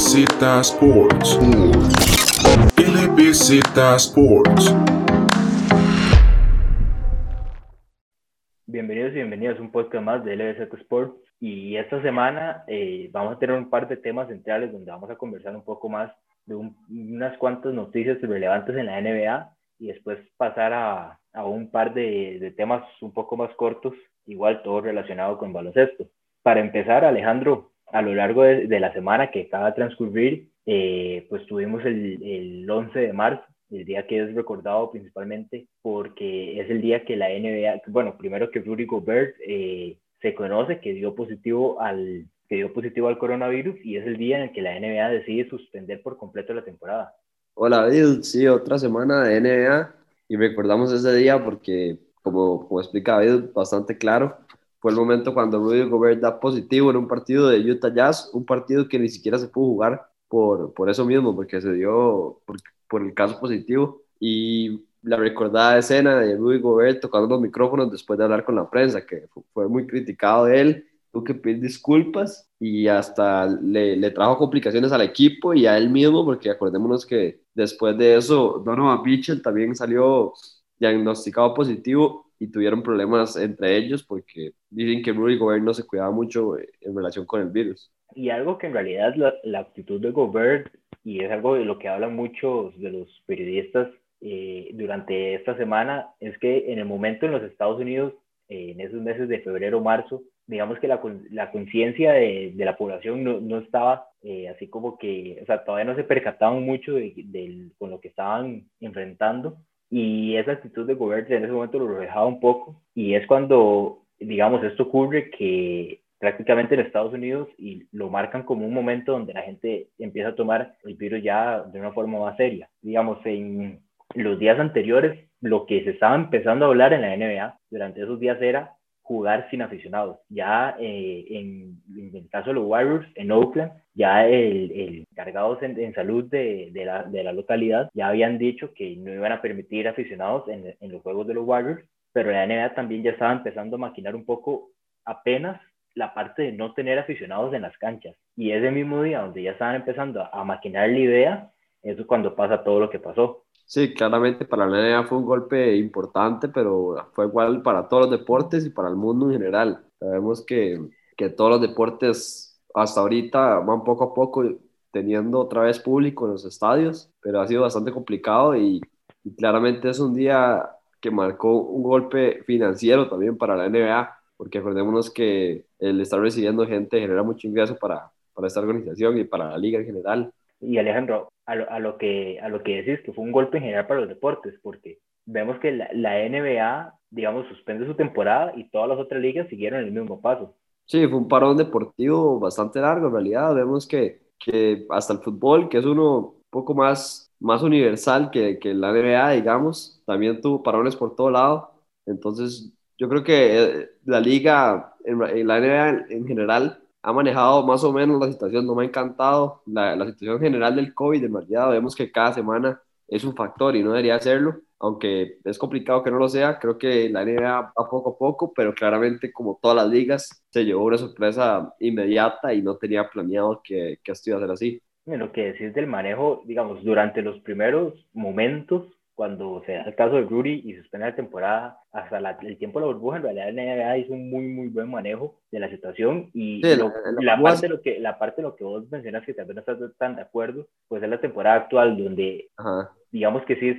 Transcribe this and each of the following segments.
LBZ Sports. LBZ Sports. Bienvenidos y bienvenidos a un podcast más de LBZ Sports. Y esta semana eh, vamos a tener un par de temas centrales donde vamos a conversar un poco más de unas cuantas noticias relevantes en la NBA y después pasar a, a un par de, temas un poco más cortos, igual todo relacionado con baloncesto. Para empezar, Alejandro, a lo largo de, la semana que acaba de transcurrir, eh, pues tuvimos el, el 11 de marzo, el día que es recordado principalmente porque es el día que la NBA, bueno, primero que Rudy Gobert eh, se conoce que dio positivo al que dio positivo al coronavirus y es el día en el que la NBA decide suspender por completo la temporada. Hola, David. Sí, otra semana de NBA y recordamos ese día porque, como, como explica David, bastante claro, fue el momento cuando Rudy Gobert da positivo en un partido de Utah Jazz, un partido que ni siquiera se pudo jugar por, por eso mismo, porque se dio por, por el caso positivo. Y la recordada escena de Rudy Gobert tocando los micrófonos después de hablar con la prensa, que fue muy criticado de él, tuvo que pedir disculpas y hasta le, le, trajo complicaciones al equipo y a él mismo, porque acordémonos que después de eso Donovan Mitchell también salió diagnosticado positivo y tuvieron problemas entre ellos porque dicen que Rudy Gobert no se cuidaba mucho en relación con el virus. Y algo que en realidad la, la actitud de Gobert, y es algo de lo que hablan muchos de los periodistas eh, durante esta semana, es que en el momento en los Estados Unidos, eh, en esos meses de febrero, marzo, digamos que la, la conciencia de, de, la población no, no estaba eh, así como que, o sea, todavía no se percataban mucho de, de, con lo que estaban enfrentando y esa actitud de Gobert en ese momento lo reflejaba un poco y es cuando, digamos, esto ocurre que prácticamente en Estados Unidos lo marcan como un momento donde la gente empieza a tomar el virus ya de una forma más seria. Digamos, en los días anteriores, lo que se estaba empezando a hablar en la NBA durante esos días era jugar sin aficionados. Ya eh, en, el caso de los Warriors, en Oakland, ya el, el encargados en, en salud de, de, la, de, la, localidad ya habían dicho que no iban a permitir aficionados en, en los juegos de los Warriors, pero la NBA también ya estaba empezando a maquinar un poco apenas la parte de no tener aficionados en las canchas. Y ese mismo día donde ya estaban empezando a, a maquinar la idea, eso es cuando pasa todo lo que pasó. Sí, claramente para la NBA fue un golpe importante, pero fue igual para todos los deportes y para el mundo en general. Sabemos que, que todos los deportes hasta ahorita van poco a poco teniendo otra vez público en los estadios, pero ha sido bastante complicado y, claramente es un día que marcó un golpe financiero también para la NBA, porque acordémonos que el estar recibiendo gente genera mucho ingreso para, para esta organización y para la liga en general. Y Alejandro, a lo, a lo, que, a lo que decís, que fue un golpe en general para los deportes, porque vemos que la, la, NBA, digamos, suspende su temporada y todas las otras ligas siguieron el mismo paso. Sí, fue un parón deportivo bastante largo, en realidad. Vemos que, que hasta el fútbol, que es uno un poco más, más universal que, que la NBA, digamos, también tuvo parones por todo lado. Entonces, yo creo que la liga, en, en la NBA en general, ha manejado más o menos la situación, no me ha encantado la, la, situación general del COVID, en realidad vemos que cada semana es un factor y no debería serlo, aunque es complicado que no lo sea, creo que la NBA va poco a poco, pero claramente como todas las ligas se llevó una sorpresa inmediata y no tenía planeado que, que esto iba a ser así. Lo que decís del manejo, digamos, durante los primeros momentos cuando se da el caso de Rudy y suspende la temporada hasta la, el tiempo de la burbuja, en realidad la NBA hizo un muy, muy buen manejo de la situación y Sí, lo- la- la la, parte de lo que, la parte de lo que vos mencionas que tal vez no estás tan de acuerdo, pues es la temporada actual donde Ajá. digamos que sí es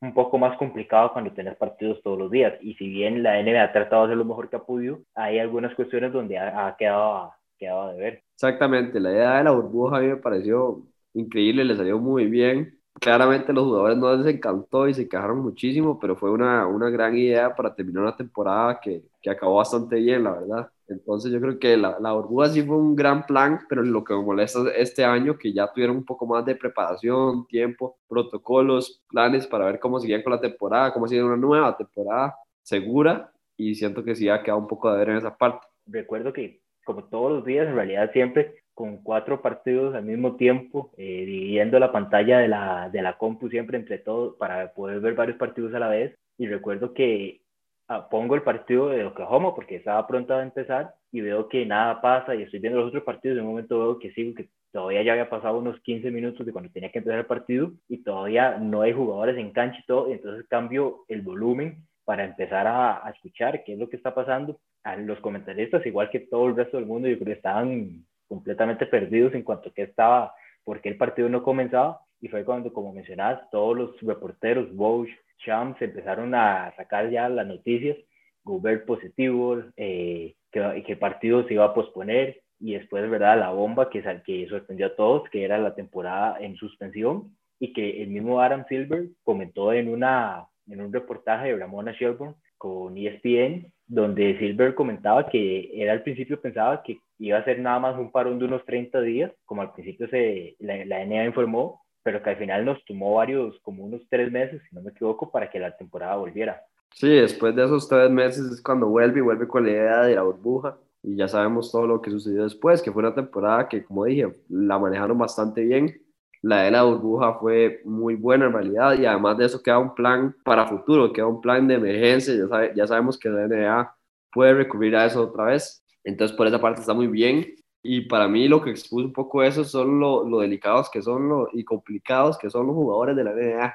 un poco más complicado cuando tenés partidos todos los días y si bien la NBA ha tratado de hacer lo mejor que ha podido, hay algunas cuestiones donde ha, ha quedado, quedado de ver. Exactamente, la idea de la burbuja a mí me pareció increíble, le salió muy bien. Claramente los jugadores no les encantó y se quejaron muchísimo, pero fue una, una gran idea para terminar una temporada que, que acabó bastante bien, la verdad. Entonces yo creo que la, la burbuja sí fue un gran plan, pero lo que me molesta este año que ya tuvieron un poco más de preparación, tiempo, protocolos, planes para ver cómo seguían con la temporada, cómo sigue una nueva temporada segura y siento que sí ha quedado un poco de ver en esa parte. Recuerdo que como todos los días, en realidad siempre con cuatro partidos al mismo tiempo, eh, dividiendo la pantalla de la, de la compu siempre entre todos para poder ver varios partidos a la vez. Y recuerdo que ah, pongo el partido de Oklahoma porque estaba pronto a empezar y veo que nada pasa y estoy viendo los otros partidos, de un momento veo que sigo, que todavía ya había pasado unos 15 minutos de cuando tenía que empezar el partido y todavía no hay jugadores en cancha y todo, y entonces cambio el volumen para empezar a, a, escuchar qué es lo que está pasando. A los comentaristas, igual que todo el resto del mundo, yo creo que estaban completamente perdidos en cuanto a qué estaba, por qué el partido no comenzaba, y fue cuando, como mencionabas, todos los reporteros, Bosch, Shams, empezaron a sacar ya las noticias, Gobert positivo, eh, que, que el partido se iba a posponer, y después, ¿verdad? La bomba que, que sorprendió a todos, que era la temporada en suspensión, y que el mismo Adam Silver comentó en, una, en un reportaje de Ramona Shelburne con ESPN, donde Silver comentaba que él al principio pensaba que iba a ser nada más un parón de unos 30 días, como al principio se, la, la NBA informó, pero que al final nos tomó varios, como unos tres meses, si no me equivoco, para que la temporada volviera. Sí, después de esos tres meses es cuando vuelve y vuelve con la idea de la burbuja y ya sabemos todo lo que sucedió después, que fue una temporada que, como dije, la manejaron bastante bien. La de la burbuja fue muy buena en realidad y además de eso queda un plan para futuro, queda un plan de emergencia, ya, sabe, ya sabemos que la NBA puede recurrir a eso otra vez. Entonces, por esa parte está muy bien. Y para mí lo que expuso un poco eso son lo, lo delicados que son lo, y complicados que son los jugadores de la NBA.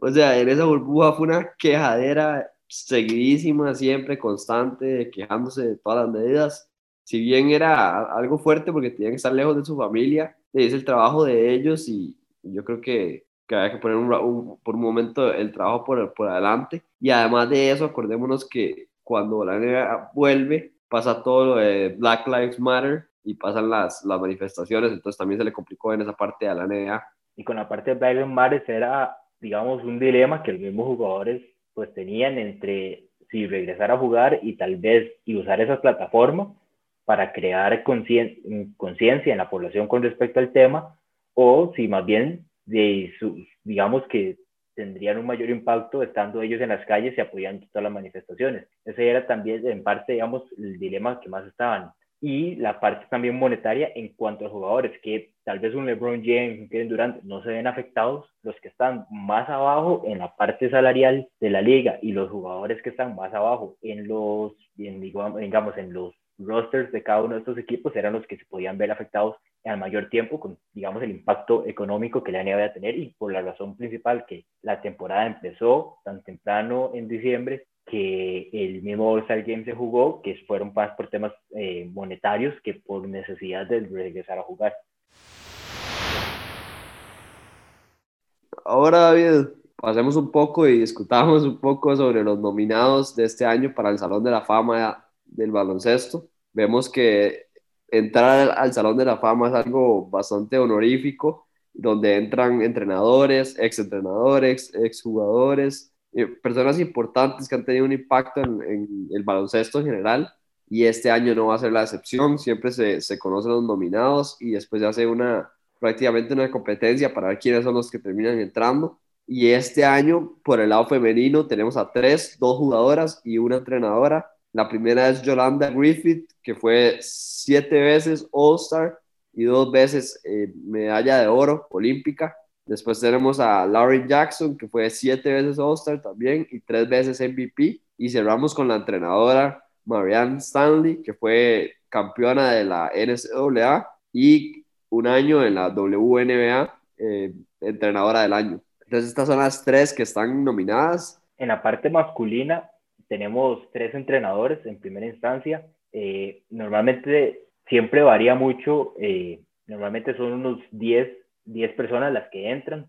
O sea, en esa burbuja fue una quejadera seguidísima, siempre constante, quejándose de todas las medidas. Si bien era algo fuerte porque tenían que estar lejos de su familia, es el trabajo de ellos y yo creo que, que hay que poner un, un, por un momento el trabajo por, por adelante. Y además de eso, acordémonos que cuando la NBA vuelve, pasa todo lo de Black Lives Matter y pasan las, las manifestaciones, entonces también se le complicó en esa parte a la NBA. Y con la parte de Black Lives Matter era, digamos, un dilema que los mismos jugadores pues tenían entre si regresar a jugar y tal vez y usar esas plataformas para crear conciencia en la población con respecto al tema o si más bien de sus, digamos que tendrían un mayor impacto estando ellos en las calles y apoyando todas las manifestaciones. Ese era también en parte, digamos, el dilema que más estaban y la parte también monetaria en cuanto a jugadores, que tal vez un LeBron James, un Kevin Durant no se ven afectados, los que están más abajo en la parte salarial de la liga y los jugadores que están más abajo en los, en, digamos, en los rosters de cada uno de estos equipos eran los que se podían ver afectados al mayor tiempo con, digamos, el impacto económico que la NBA va a tener y por la razón principal que la temporada empezó tan temprano en diciembre que el mismo All-Star Game se jugó, que fueron más por temas eh, monetarios que por necesidad de regresar a jugar. Ahora, David, pasemos un poco y discutamos un poco sobre los nominados de este año para el Salón de la Fama del baloncesto. Vemos que entrar al Salón de la Fama es algo bastante honorífico, donde entran entrenadores, exentrenadores, exjugadores, eh, personas importantes que han tenido un impacto en, el baloncesto en general y este año no va a ser la excepción, siempre se, se conocen los nominados y después se hace una prácticamente una competencia para ver quiénes son los que terminan entrando y este año por el lado femenino tenemos a tres, dos jugadoras y una entrenadora. La primera es Yolanda Griffith, que fue siete veces All-Star y dos veces eh, medalla de oro olímpica. Después tenemos a Lauren Jackson, que fue siete veces All-Star también y tres veces MVP. Y cerramos con la entrenadora Marianne Stanley, que fue campeona de la NCAA y un año en la WNBA, eh, entrenadora del año. Entonces, estas son las tres que están nominadas. En la parte masculina, tenemos tres entrenadores en primera instancia. Eh, normalmente siempre varía mucho, eh, normalmente son unos 10 10 personas las que entran,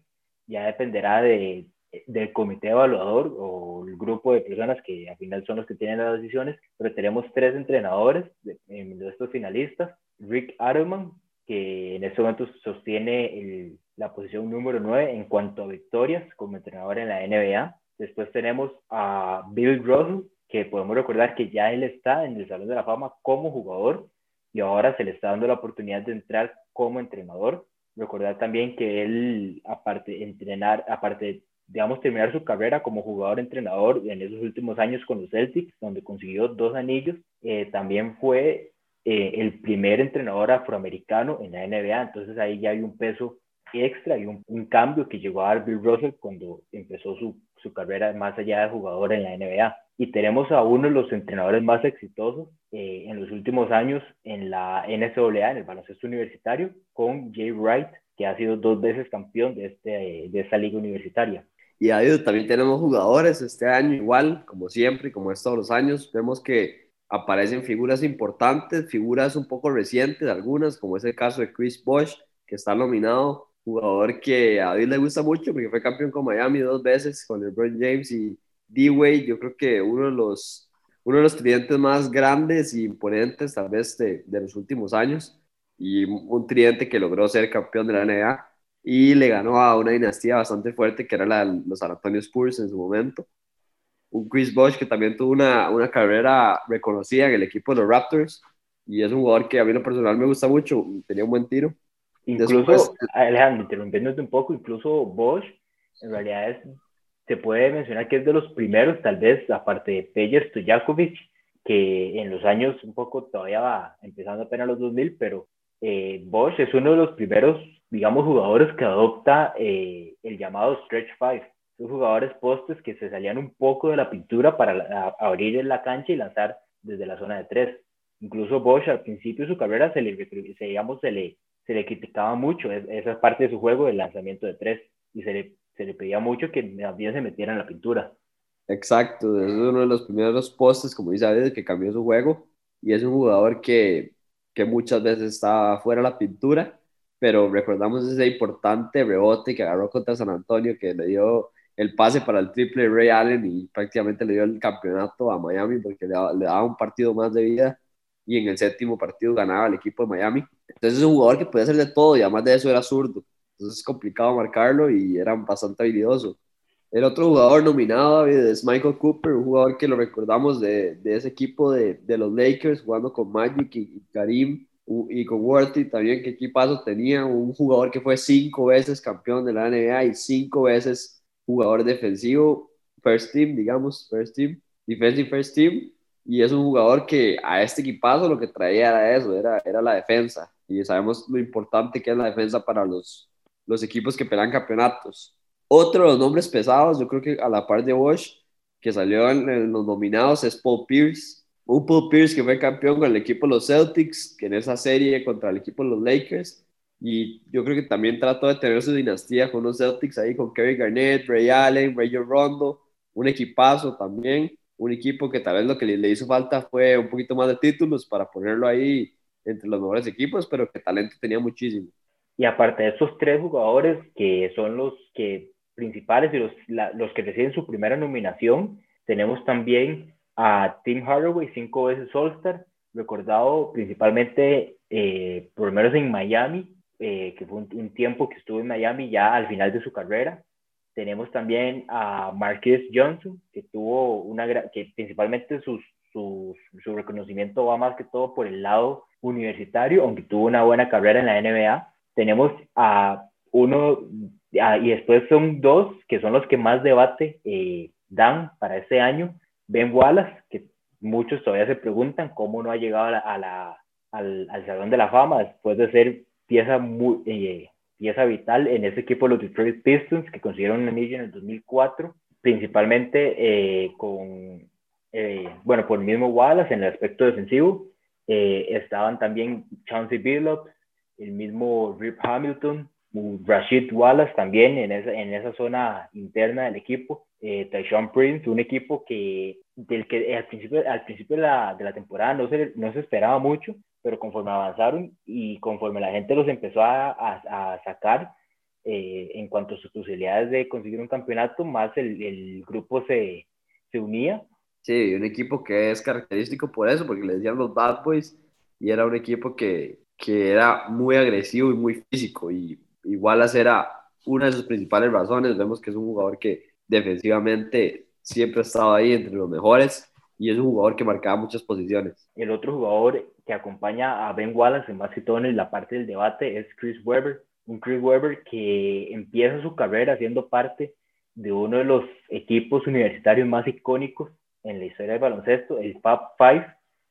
ya dependerá de, del comité evaluador o el grupo de personas que al final son los que tienen las decisiones, pero tenemos tres entrenadores de, de estos finalistas, Rick Adelman, que en este momento sostiene la posición número 9 en cuanto a victorias como entrenador en la NBA. Después tenemos a Bill Russell, que podemos recordar que ya él está en el Salón de la Fama como jugador y ahora se le está dando la oportunidad de entrar como entrenador. Recordar también que él, aparte de entrenar, aparte digamos, terminar su carrera como jugador-entrenador en esos últimos años con los Celtics, donde consiguió dos anillos, eh, también fue eh, el primer entrenador afroamericano en la NBA, entonces ahí ya hay un peso extra y un, un cambio que llegó a dar Bill Russell cuando empezó su, su carrera más allá de jugador en la NBA. Y tenemos a uno de los entrenadores más exitosos eh, en los últimos años en la NCAA, en el baloncesto universitario, con Jay Wright, que ha sido dos veces campeón de, este, de esta liga universitaria. Y ahí también tenemos jugadores este año igual, como siempre, como es todos los años. Vemos que aparecen figuras importantes, figuras un poco recientes, algunas, como es el caso de Chris Bosh, que está nominado, jugador que a David le gusta mucho porque fue campeón con Miami dos veces, con LeBron James y D-Wade, yo creo que uno de los, uno de los tridentes más grandes y imponentes tal vez de, de los últimos años, y un tridente que logró ser campeón de la NBA y le ganó a una dinastía bastante fuerte que era la de los San Antonio Spurs en su momento. Un Chris Bosh que también tuvo una, una carrera reconocida en el equipo de los Raptors y es un jugador que a mí en lo personal me gusta mucho, tenía un buen tiro. Incluso, Después, Alejandro, interrumpiéndote un poco, incluso Bosch en realidad es, se puede mencionar que es de los primeros, tal vez, aparte de Pejer Stojakovic, que en los años un poco todavía va empezando apenas los 2000, pero eh, Bosch es uno de los primeros digamos, jugadores que adopta eh, el llamado stretch five. Esos jugadores postes que se salían un poco de la pintura para abrir la cancha y lanzar desde la zona de tres. Incluso Bosch al principio de su carrera se le, se, digamos, se le, se le criticaba mucho esa parte de su juego, el lanzamiento de tres, y se le, se le pedía mucho que también se metiera en la pintura. Exacto, es uno de los primeros postes, como dice David, que cambió su juego, y es un jugador que, que muchas veces está fuera de la pintura, pero recordamos ese importante rebote que agarró contra San Antonio, que le dio el pase para el triple Ray Allen y prácticamente le dio el campeonato a Miami porque le daba, un partido más de vida y en el séptimo partido ganaba el equipo de Miami. Entonces es un jugador que puede hacer de todo y además de eso era zurdo. Entonces es complicado marcarlo y era bastante habilidoso. El otro jugador nominado es Michael Cooper, un jugador que lo recordamos de, de ese equipo de, de, los Lakers jugando con Magic y, y Karim y con Worthy también, qué equipazo tenía, un jugador que fue cinco veces campeón de la NBA y cinco veces jugador defensivo, first team, digamos, first team, defensive first team, y es un jugador que a este equipazo lo que traía era eso, era, era la defensa, y sabemos lo importante que es la defensa para los, los equipos que pelean campeonatos. Otro de los nombres pesados, yo creo que a la par de Bosch, que salió en los nominados, es Paul Pierce, un Paul Pierce que fue campeón con el equipo de los Celtics, que en esa serie contra el equipo de los Lakers, y yo creo que también trató de tener su dinastía con los Celtics ahí con Kevin Garnett, Ray Allen, Ray Rondo, un equipazo también, un equipo que tal vez lo que le, hizo falta fue un poquito más de títulos para ponerlo ahí entre los mejores equipos, pero que talento tenía muchísimo. Y aparte de esos tres jugadores que son los que principales y los, los que reciben su primera nominación, tenemos también a Tim Hardaway, cinco veces All-Star, recordado principalmente, eh, por lo menos en Miami, eh, que fue un, tiempo que estuvo en Miami ya al final de su carrera. Tenemos también a Marcus Johnson, que tuvo una que principalmente sus, su reconocimiento va más que todo por el lado universitario, aunque tuvo una buena carrera en la NBA. Tenemos a uno, y después son dos, que son los que más debate eh, dan para este año, Ben Wallace, que muchos todavía se preguntan cómo no ha llegado a la, al, al, Salón de la Fama después de ser pieza, muy, eh, pieza vital en ese equipo de los Detroit Pistons que consiguieron un anillo en el 2004, principalmente eh, con, eh, bueno, por el mismo Wallace en el aspecto defensivo. Estaban también Chauncey Billups, el mismo Rip Hamilton, Rashid Wallace también en esa, en esa zona interna del equipo eh, Tyshawn Prince, un equipo que, del que al principio, al principio de, la, de la temporada no se, no se esperaba mucho, pero conforme avanzaron y conforme la gente los empezó a, a, sacar eh, en cuanto a sus posibilidades de conseguir un campeonato, más el, el grupo se, se, unía. Sí, un equipo que es característico por eso, porque le decían los Bad Boys y era un equipo que, que era muy agresivo y muy físico y igual era una de sus principales razones. Vemos que es un jugador que defensivamente siempre ha estado ahí entre los mejores y es un jugador que marcaba muchas posiciones. El otro jugador que acompaña a Ben Wallace, en más que todo en la parte del debate, es Chris Webber. Un Chris Webber que empieza su carrera siendo parte de uno de los equipos universitarios más icónicos en la historia del baloncesto, el Fab Five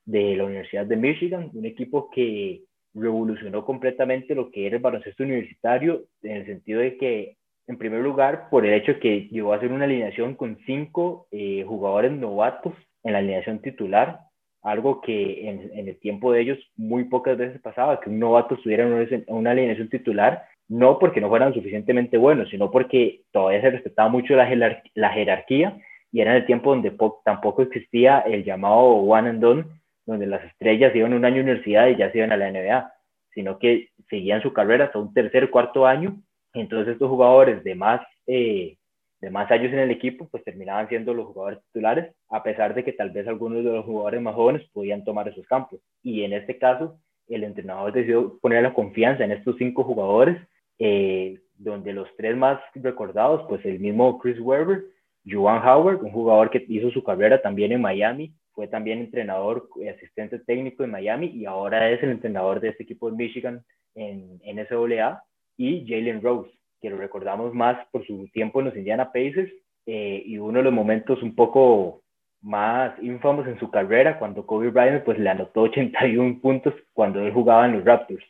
de la Universidad de Michigan, un equipo que revolucionó completamente lo que era el baloncesto universitario en el sentido de que En primer lugar, por el hecho que llegó a ser una alineación con cinco eh, jugadores novatos en la alineación titular, algo que en, el tiempo de ellos muy pocas veces pasaba, que un novato estuviera en una, alineación titular, no porque no fueran suficientemente buenos, sino porque todavía se respetaba mucho la jerarquía y era el tiempo donde tampoco existía el llamado one and done, donde las estrellas iban un año a universidad y ya se iban a la NBA, sino que seguían su carrera hasta un tercer, cuarto año. Entonces estos jugadores de más, eh, de más años en el equipo, pues terminaban siendo los jugadores titulares, a pesar de que tal vez algunos de los jugadores más jóvenes podían tomar esos campos. Y en este caso, el entrenador decidió poner la confianza en estos cinco jugadores, eh, donde los tres más recordados, pues el mismo Chris Webber, Juan Howard, un jugador que hizo su carrera también en Miami, fue también entrenador y asistente técnico en Miami y ahora es el entrenador de este equipo de Michigan en, NCAA, y Jalen Rose, que lo recordamos más por su tiempo en los Indiana Pacers eh, y uno de los momentos un poco más ínfamos en su carrera cuando Kobe Bryant pues le anotó 81 puntos cuando él jugaba en los Raptors.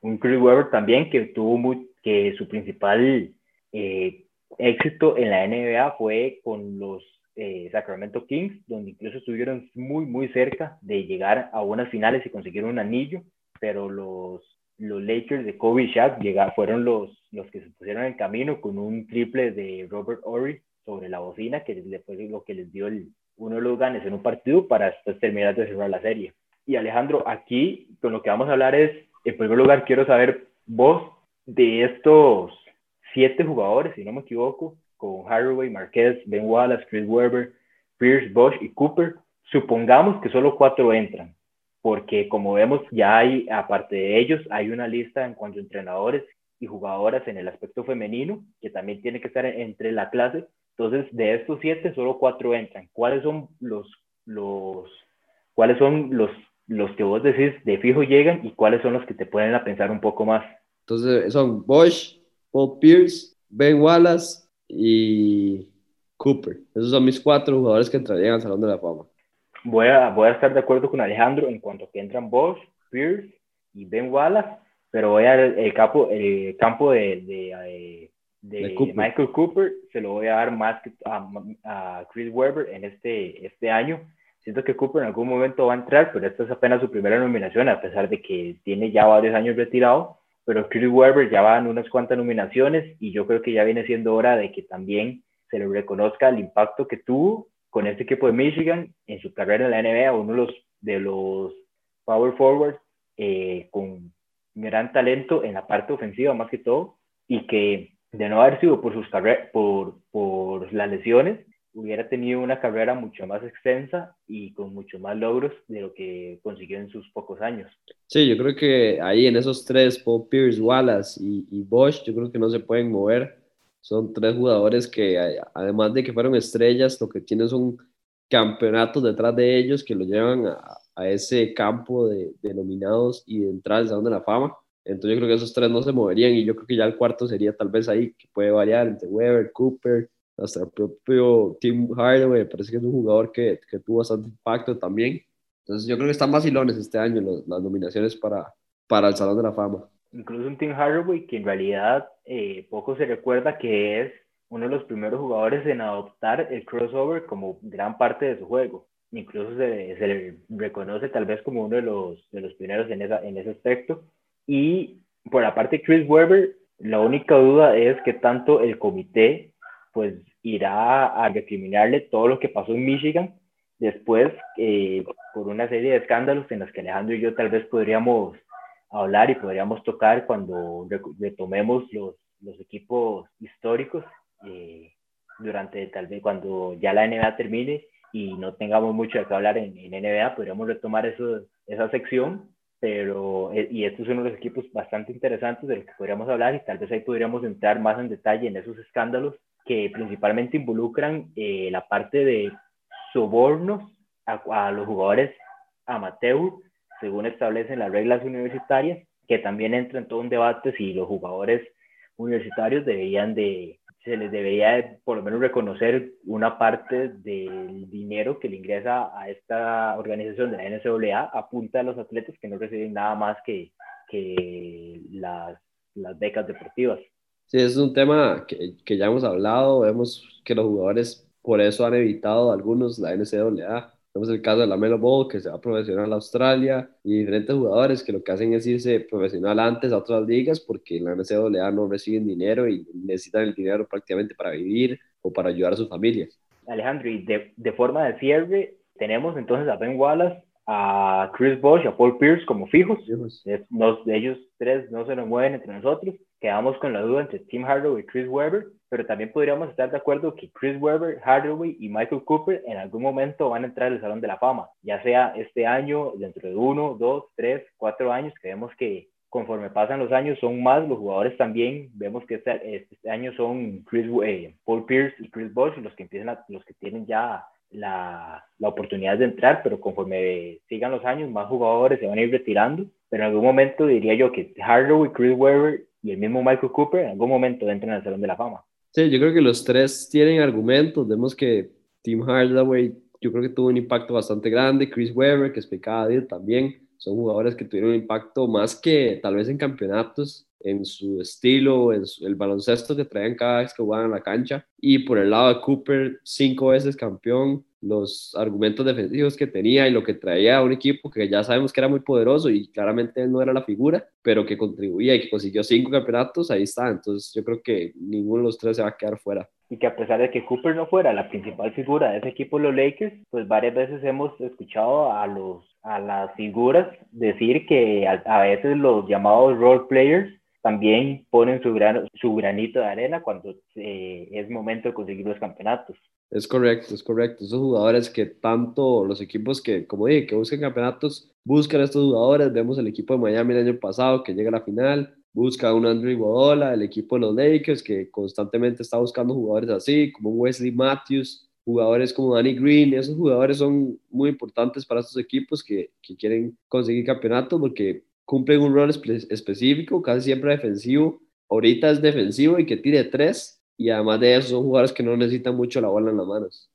Un Chris Webber también que tuvo que su principal eh, éxito en la NBA fue con los eh, Sacramento Kings, donde incluso estuvieron muy, muy cerca de llegar a unas finales y conseguir un anillo, pero los, los Lakers de Kobe y Shaq llegaron, fueron los, los que se pusieron en camino con un triple de Robert Ory sobre la bocina, que fue lo que les dio el, uno de los ganes en un partido para terminar de cerrar la serie. Y Alejandro, aquí con lo que vamos a hablar es, en primer lugar, quiero saber vos de estos siete jugadores, si no me equivoco, con Haraway, Marquez, Ben Wallace, Chris Webber, Pierce, Bosch y Cooper, supongamos que solo cuatro entran, porque como vemos ya hay, aparte de ellos, hay una lista en cuanto a entrenadores y jugadoras en el aspecto femenino, que también tiene que estar entre la clase. Entonces, de estos siete, solo cuatro entran. ¿Cuáles son los, los, cuáles son los, los que vos decís de fijo llegan y cuáles son los que te pueden a pensar un poco más? Entonces, son Bosch, Paul Pierce, Ben Wallace y Cooper. Esos son mis cuatro jugadores que entrarían al Salón de la Fama. Voy a, voy a estar de acuerdo con Alejandro en cuanto a que entran Bosch, Pierce y Ben Wallace, pero voy a el campo, el campo de, de, de, Michael Cooper se lo voy a dar más que a, Chris Webber en este, este año. Siento que Cooper en algún momento va a entrar, pero esta es apenas su primera nominación, a pesar de que tiene ya varios años retirado pero Chris Webber ya va en unas cuantas nominaciones y yo creo que ya viene siendo hora de que también se le reconozca el impacto que tuvo con este equipo de Michigan en su carrera en la NBA, uno de los, de los power forwards eh, con gran talento en la parte ofensiva más que todo y que de no haber sido por sus por, por las lesiones hubiera tenido una carrera mucho más extensa y con mucho más logros de lo que consiguió en sus pocos años. Sí, yo creo que ahí en esos tres, Paul Pierce, Wallace y, y Bosch, yo creo que no se pueden mover. Son tres jugadores que, además de que fueron estrellas, lo que tienen son campeonatos detrás de ellos que lo llevan a, a ese campo de, de, nominados y de entrar al Salón de la Fama. Entonces yo creo que esos tres no se moverían y yo creo que ya el cuarto sería tal vez ahí, que puede variar entre Weber, Cooper, hasta el propio Tim Hardaway, parece que es un jugador que, que, tuvo bastante impacto también. Entonces yo creo que están vacilones este año las nominaciones para, para el Salón de la Fama. Incluso un Tim Hardaway que en realidad eh, poco se recuerda que es uno de los primeros jugadores en adoptar el crossover como gran parte de su juego. Incluso se, se le reconoce tal vez como uno de los, de los primeros en, esa, en ese aspecto. Y por la parte de Chris Webber, la única duda es que tanto el comité pues irá a recriminarle todo lo que pasó en Michigan después eh, por una serie de escándalos en los que Alejandro y yo tal vez podríamos hablar y podríamos tocar cuando retomemos los, los equipos históricos eh, durante tal vez cuando ya la NBA termine y no tengamos mucho de qué hablar en, en NBA, podríamos retomar eso, esa sección, pero eh, y estos son unos equipos bastante interesantes de los que podríamos hablar y tal vez ahí podríamos entrar más en detalle en esos escándalos que principalmente involucran eh, la parte de sobornos a, los jugadores amateur, según establecen las reglas universitarias, que también entra en todo un debate si los jugadores universitarios deberían de, se les debería por lo menos reconocer una parte del dinero que le ingresa a esta organización de la NCAA a punta de los atletas que no reciben nada más que, que las, las becas deportivas. Sí, es un tema que, que ya hemos hablado, vemos que los jugadores por eso han evitado algunos la NCAA. Tenemos el caso de la Melo Ball, que se va profesional a Australia, y diferentes jugadores que lo que hacen es irse profesional antes a otras ligas porque en la NCAA no reciben dinero y necesitan el dinero prácticamente para vivir o para ayudar a sus familias. Alejandro, y de, de forma de cierre, tenemos entonces a Ben Wallace, a Chris Bosh, a Paul Pierce como fijos. Nos, de ellos tres no se nos mueven entre nosotros. Quedamos con la duda entre Tim Hardaway y Chris Webber, pero también podríamos estar de acuerdo que Chris Webber, Hardaway y Michael Cooper en algún momento van a entrar al Salón de la Fama, ya sea este año, dentro de uno, dos, tres, cuatro años, creemos que conforme pasan los años son más, los jugadores también, vemos que este, este año son Chris, eh, Paul Pierce y Chris Bosh los que empiezan los que tienen ya la, la, oportunidad de entrar, pero conforme sigan los años, más jugadores se van a ir retirando. Pero en algún momento diría yo que Hardaway, Chris Webber y el mismo Michael Cooper en algún momento entran al Salón de la Fama. Sí, yo creo que los tres tienen argumentos. Vemos que Tim Hardaway, yo creo que tuvo un impacto bastante grande. Chris Webber, que explicaba también, son jugadores que tuvieron un impacto más que tal vez en campeonatos, en su estilo, en el baloncesto que traían cada vez que jugaban en la cancha. Y por el lado de Cooper, cinco veces campeón, los argumentos defensivos que tenía y lo que traía a un equipo que ya sabemos que era muy poderoso y claramente no era la figura, pero que contribuía y que consiguió cinco campeonatos, ahí está. Entonces yo creo que ninguno de los tres se va a quedar fuera. Y que a pesar de que Cooper no fuera la principal figura de ese equipo, los Lakers, pues varias veces hemos escuchado a los a las figuras decir que a, veces los llamados role players también ponen su, gran, su granito de arena cuando es momento de conseguir los campeonatos. Es correcto, es correcto. Esos jugadores que tanto los equipos que, como dije, que buscan campeonatos, buscan estos jugadores. Vemos el equipo de Miami el año pasado que llega a la final, busca a un Andrew Iguodala, el equipo de los Lakers que constantemente está buscando jugadores así, como Wesley Matthews, jugadores como Danny Green, esos jugadores son muy importantes para estos equipos que, que quieren conseguir campeonatos porque cumplen un rol específico, casi siempre defensivo. Ahorita es defensivo y que tire tres y además de eso son jugadores que no necesitan mucho la bola en las manos.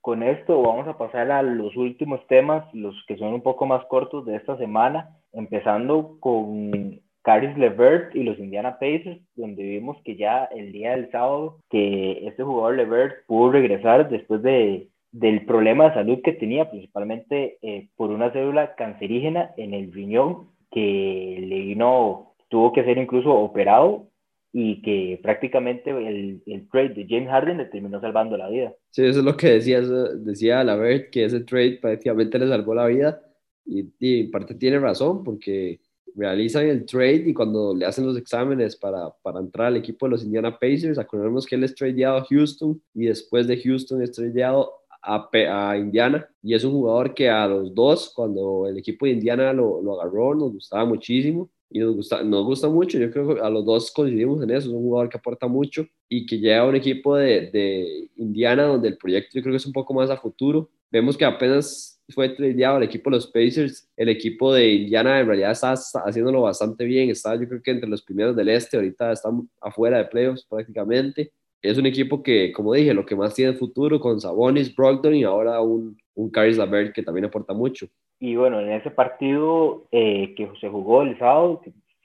Con esto vamos a pasar a los últimos temas, los que son un poco más cortos de esta semana, empezando con Caris Levert y los Indiana Pacers, donde vimos que ya el día del sábado que este jugador Levert pudo regresar después de, del problema de salud que tenía, principalmente eh, por una célula cancerígena en el riñón que le vino, tuvo que ser incluso operado y que prácticamente el, el, trade de James Harden le terminó salvando la vida. Sí, eso es lo que decía, decía Lavert, que ese trade prácticamente le salvó la vida y, y en parte tiene razón porque realizan el trade y cuando le hacen los exámenes para, para entrar al equipo de los Indiana Pacers, acordemos que él es tradeado a Houston y después de Houston es tradeado a, a, Indiana y es un jugador que a los dos, cuando el equipo de Indiana lo, lo agarró, nos gustaba muchísimo y nos gusta, nos gusta mucho, yo creo que a los dos coincidimos en eso, es un jugador que aporta mucho y que llega un equipo de, de Indiana donde el proyecto yo creo que es un poco más a futuro. Vemos que apenas fue tradeado al equipo de los Pacers. El equipo de Indiana en realidad está, haciéndolo bastante bien. Está yo creo que entre los primeros del este. Ahorita están afuera de playoffs prácticamente. Es un equipo que, como dije, lo que más tiene futuro con Sabonis, Brogdon y ahora un, un Caris Lavert que también aporta mucho. Y bueno, en ese partido eh, que se jugó el sábado,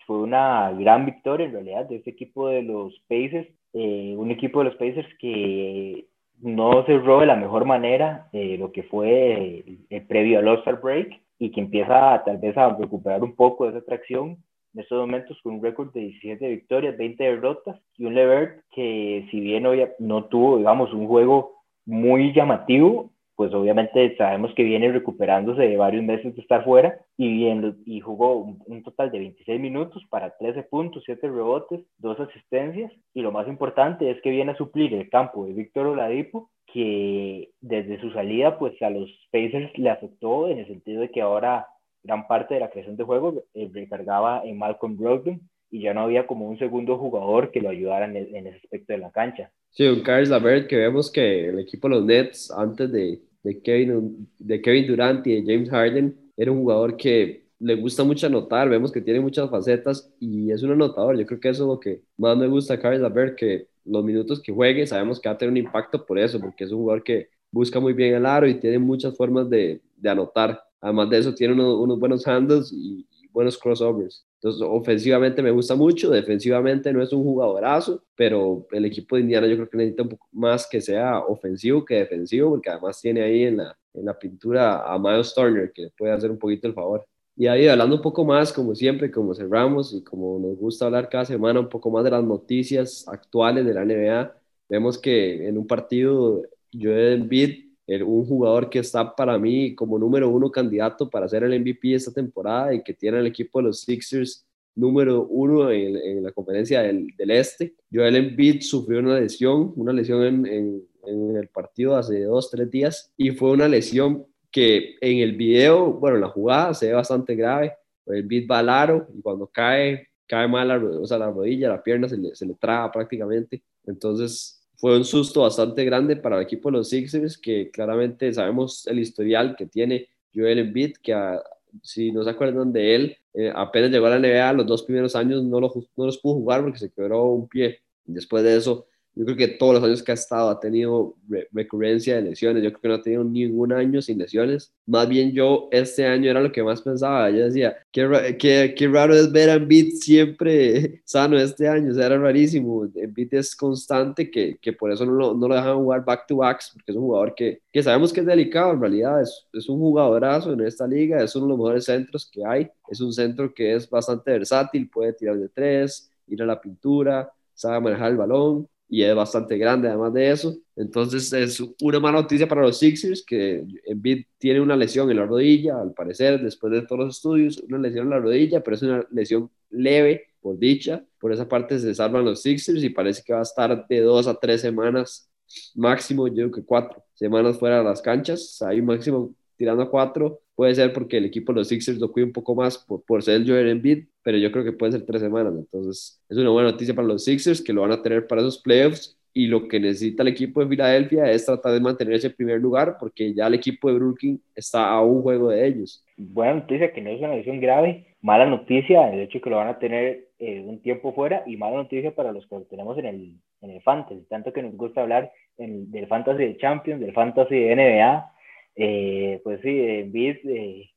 fue una gran victoria en realidad de ese equipo de los Pacers. Eh, un equipo de los Pacers que no cerró de la mejor manera eh, lo que fue el, previo al All-Star Break y que empieza tal vez a recuperar un poco de esa atracción en estos momentos con un récord de 17 victorias, 20 derrotas y un Levert que si bien hoy no tuvo, digamos, un juego muy llamativo, pues obviamente sabemos que viene recuperándose de varios meses de estar fuera y, y jugó un, total de 26 minutos para 13 puntos, 7 rebotes, 2 asistencias y lo más importante es que viene a suplir el campo de Víctor Oladipo que desde su salida pues a los Pacers le afectó en el sentido de que ahora gran parte de la creación de juego eh, recargaba en Malcolm Brogdon y ya no había como un segundo jugador que lo ayudara en ese aspecto de la cancha. Sí, un Caris Lavert que vemos que el equipo de los Nets, antes de, de, Kevin, de Kevin Durant y de James Harden, era un jugador que le gusta mucho anotar, vemos que tiene muchas facetas y es un anotador. Yo creo que eso es lo que más me gusta a Caris Lavert, que los minutos que juegue sabemos que va a tener un impacto por eso, porque es un jugador que busca muy bien el aro y tiene muchas formas de, de anotar. Además de eso, tiene unos, unos buenos handles y, buenos crossovers. Entonces, ofensivamente me gusta mucho, defensivamente no es un jugadorazo, pero el equipo de Indiana yo creo que necesita un poco más que sea ofensivo que defensivo, porque además tiene ahí en la, en la pintura a Miles Turner, que puede hacer un poquito el favor. Y ahí hablando un poco más, como siempre, como cerramos y como nos gusta hablar cada semana, un poco más de las noticias actuales de la NBA, vemos que en un partido Joel Embiid un jugador que está para mí como número uno candidato para ser el MVP esta temporada y que tiene el equipo de los Sixers número uno en, la conferencia del, este. Joel Embiid sufrió una lesión, una lesión en, en, el partido hace dos, tres días y fue una lesión que en el video, bueno, en la jugada se ve bastante grave. Embiid va al aro y cuando cae, cae mal la, o sea, la rodilla, la pierna se le, se le traba prácticamente. Entonces, fue un susto bastante grande para el equipo de los Sixers, que claramente sabemos el historial que tiene Joel Embiid, que ah, si no se acuerdan de él, eh, apenas llegó a la NBA, los dos primeros años no, lo, no los pudo jugar porque se quebró un pie. Después de eso yo creo que todos los años que ha estado ha tenido recurrencia de lesiones. Yo creo que no ha tenido ningún año sin lesiones. Más bien yo este año era lo que más pensaba. Yo decía, qué, qué, qué raro es ver a Embiid siempre sano este año. O sea, era rarísimo. Embiid es constante que, que por eso no lo, no lo dejan jugar back to backs porque es un jugador que, que sabemos que es delicado en realidad. Es, es un jugadorazo en esta liga. Es uno de los mejores centros que hay. Es un centro que es bastante versátil. Puede tirar de tres, ir a la pintura, sabe manejar el balón y es bastante grande además de eso. Entonces es una mala noticia para los Sixers que Embiid tiene una lesión en la rodilla, al parecer, después de todos los estudios, una lesión en la rodilla, pero es una lesión leve, por dicha. Por esa parte se salvan los Sixers y parece que va a estar de dos a tres semanas máximo, yo creo que cuatro semanas fuera de las canchas, hay máximo tirando a cuatro, puede ser porque el equipo de los Sixers lo cuida un poco más por, por ser el Joel Embiid, pero yo creo que puede ser tres semanas. Entonces, es una buena noticia para los Sixers que lo van a tener para esos playoffs. Y lo que necesita el equipo de Filadelfia es tratar de mantener ese primer lugar porque ya el equipo de Brooklyn está a un juego de ellos. Buena noticia que no es una lesión grave. Mala noticia el hecho que lo van a tener eh, un tiempo fuera y mala noticia para los que lo tenemos en el, en el Fantasy. Tanto que nos gusta hablar del Fantasy de Champions, del Fantasy de NBA. Eh, pues sí, Embiid eh,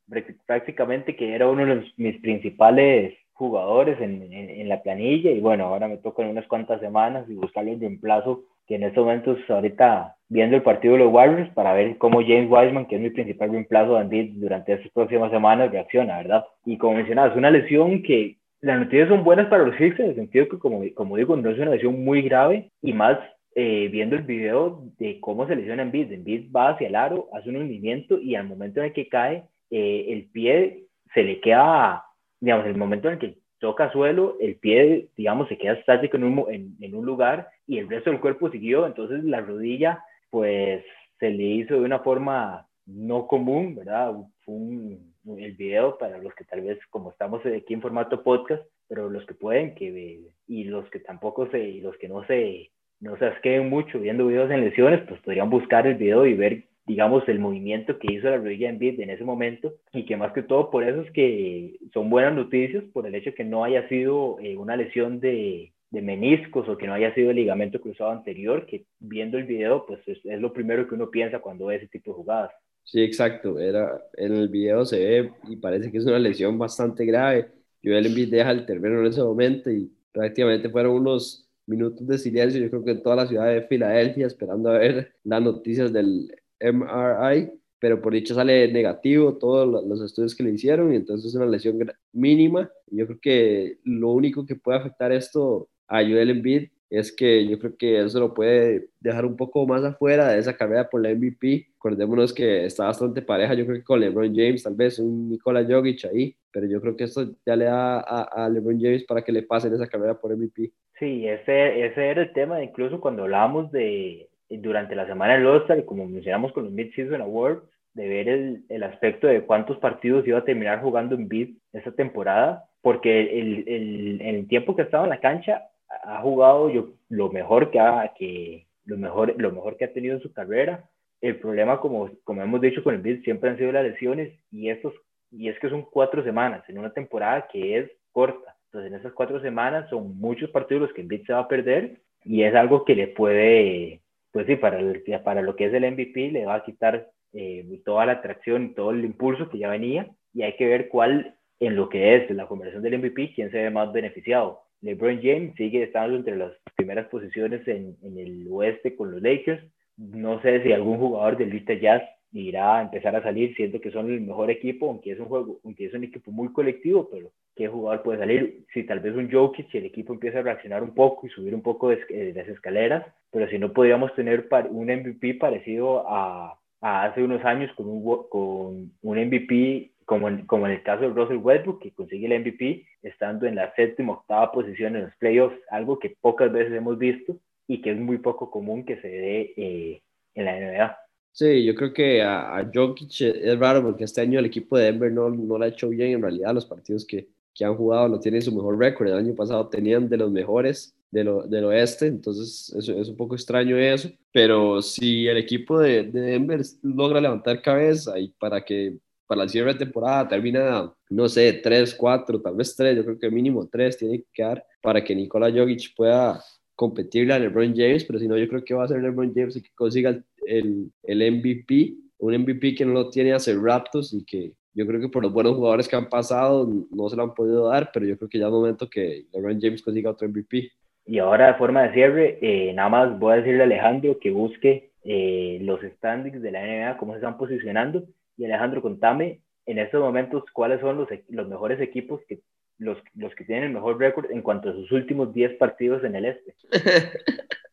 prácticamente que era uno de mis principales jugadores en, en, la planilla y bueno, ahora me tocan unas cuantas semanas y buscarle un reemplazo que en estos momentos ahorita viendo el partido de los Warriors para ver cómo James Wiseman, que es mi principal reemplazo de Andy durante estas próximas semanas, reacciona, ¿verdad? Y como mencionabas, una lesión que las noticias son buenas para los Sixers en el sentido que, como, como digo, no es una lesión muy grave y más eh, viendo el video de cómo se lesiona Embiid. Embiid va hacia el aro, hace un movimiento y al momento en el que cae, eh, el pie se le queda, digamos, el momento en el que toca suelo, el pie, digamos, se queda estático en un, en, un lugar y el resto del cuerpo siguió, entonces la rodilla, pues, se le hizo de una forma no común, ¿verdad? un, el video para los que tal vez, como estamos aquí en formato podcast, pero los que pueden, que y los que tampoco se, y los que no se, no se asqueen mucho viendo videos en lesiones, pues podrían buscar el video y ver digamos, el movimiento que hizo la rodilla en Bid en ese momento y que más que todo por eso es que son buenas noticias por el hecho que no haya sido eh, una lesión de, meniscos o que no haya sido el ligamento cruzado anterior, que viendo el video pues es, lo primero que uno piensa cuando ve ese tipo de jugadas. Sí, exacto, era, en el video se ve y parece que es una lesión bastante grave. Yo el Embiid deja el terreno en ese momento y prácticamente fueron unos minutos de silencio, yo creo que en toda la ciudad de Filadelfia, esperando a ver las noticias del MRI, pero por dicho sale negativo todos los estudios que le hicieron y entonces es una lesión mínima. Yo creo que lo único que puede afectar esto a Joel Embiid es que yo creo que eso lo puede dejar un poco más afuera de esa carrera por la MVP. Acordémonos que está bastante pareja, yo creo que con LeBron James, tal vez un Nikola Jokic ahí, pero yo creo que esto ya le da a, LeBron James para que le pasen esa carrera por MVP. Sí, ese, ese era el tema, incluso cuando hablábamos de, durante la semana del All-Star, como mencionamos con los Mid-Season Awards, de ver el, el, aspecto de cuántos partidos iba a terminar jugando en Bid esta temporada, porque el, el, el tiempo que estaba en la cancha ha jugado yo, lo, mejor que ha, que, lo, mejor, lo mejor que ha tenido en su carrera. El problema, como, como hemos dicho con el Bid, siempre han sido las lesiones y, estos, y es que son cuatro semanas en una temporada que es corta. Entonces, en esas cuatro semanas son muchos partidos los que el Bid se va a perder y es algo que le puede pues sí, para, el, para lo que es el MVP le va a quitar eh, toda la atracción todo el impulso que ya venía y hay que ver cuál en lo que es la conversión del MVP, quién se ve más beneficiado. LeBron James sigue estando entre las primeras posiciones en, en el oeste con los Lakers. No sé si algún jugador del Utah Jazz irá a empezar a salir, siento que son el mejor equipo, aunque es un juego, aunque es un equipo muy colectivo, pero ¿qué jugador puede salir? Si tal vez un Jokic, si el equipo empieza a reaccionar un poco y subir un poco de, de las escaleras, pero si no podríamos tener un MVP parecido a, a hace unos años con un, con un MVP como en, como en el caso de Russell Westbrook, que consigue el MVP estando en la séptima, octava posición en los playoffs, algo que pocas veces hemos visto y que es muy poco común que se dé eh, en la NBA. Sí, yo creo que a, a, Jokic es raro porque este año el equipo de Denver no, no lo ha hecho bien en realidad, los partidos que, que han jugado no tienen su mejor récord, el año pasado tenían de los mejores de lo, del oeste, entonces es, es, un poco extraño eso, pero si el equipo de, de Denver logra levantar cabeza y para que para la cierre de temporada termina, no sé, 3, 4, tal vez 3, yo creo que mínimo 3 tiene que quedar para que Nikola Jokic pueda competirle a LeBron James, pero si no, yo creo que va a ser LeBron James el que consiga el, el MVP, un MVP que no lo tiene hace Raptors y que yo creo que por los buenos jugadores que han pasado no se lo han podido dar, pero yo creo que ya es momento que LeBron James consiga otro MVP. Y ahora de forma de cierre, eh, nada más voy a decirle a Alejandro que busque eh, los standings de la NBA, cómo se están posicionando y Alejandro, contame en estos momentos cuáles son los, los mejores equipos que los, los que tienen el mejor récord en cuanto a sus últimos 10 partidos en el este.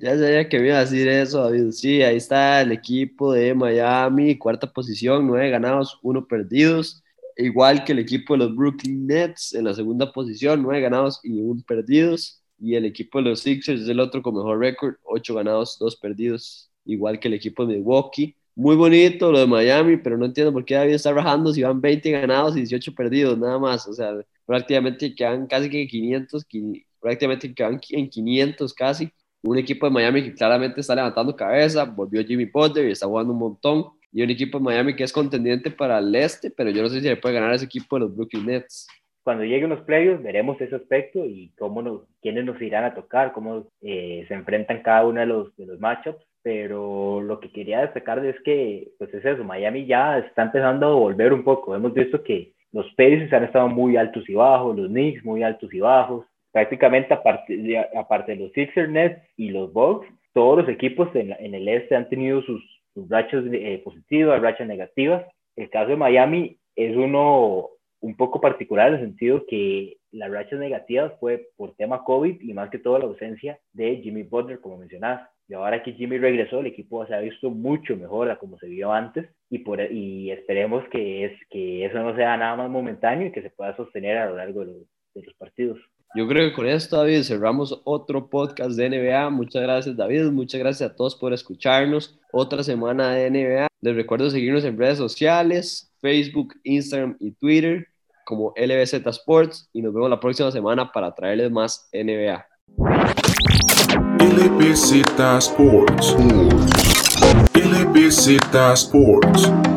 ya sabía que me iba a decir eso, David. Sí, ahí está el equipo de Miami, cuarta posición, nueve ganados, uno perdidos. Igual que el equipo de los Brooklyn Nets en la segunda posición, nueve ganados y un perdidos. Y el equipo de los Sixers es el otro con mejor récord, ocho ganados, dos perdidos. Igual que el equipo de Milwaukee muy bonito lo de Miami, pero no entiendo por qué David está rajando si van 20 ganados y 18 perdidos, nada más. O sea, prácticamente quedan casi que 500, prácticamente quedan en 500 casi. Un equipo de Miami que claramente está levantando cabeza, volvió Jimmy Potter y está jugando un montón. Y un equipo de Miami que es contendiente para el este, pero yo no sé si le puede ganar a ese equipo de los Brooklyn Nets. Cuando lleguen los playoffs veremos ese aspecto y cómo nos, quiénes nos irán a tocar, cómo eh, se enfrentan cada uno de los, de los matchups pero lo que quería destacar es que, pues es eso, Miami ya está empezando a volver un poco. Hemos visto que los Pacers han estado muy altos y bajos, los Knicks muy altos y bajos. Prácticamente aparte de, aparte de los Sixers Nets y los Bucks, todos los equipos en, en el este han tenido sus, sus rachas eh, positivas, rachas negativas. El caso de Miami es uno un poco particular en el sentido que las rachas negativas fue por tema COVID y más que todo la ausencia de Jimmy Butler, como mencionaste y ahora que Jimmy regresó, el equipo se ha visto mucho mejor a como se vio antes y, por, y esperemos que, es, que eso no sea nada más momentáneo y que se pueda sostener a lo largo de los, de los partidos. Yo creo que con esto, David, cerramos otro podcast de NBA. Muchas gracias, David. Muchas gracias a todos por escucharnos. Otra semana de NBA. Les recuerdo seguirnos en redes sociales, Facebook, Instagram y Twitter como LBZ Sports. Y nos vemos la próxima semana para traerles más NBA. LBZ Sports. LBZ Sports.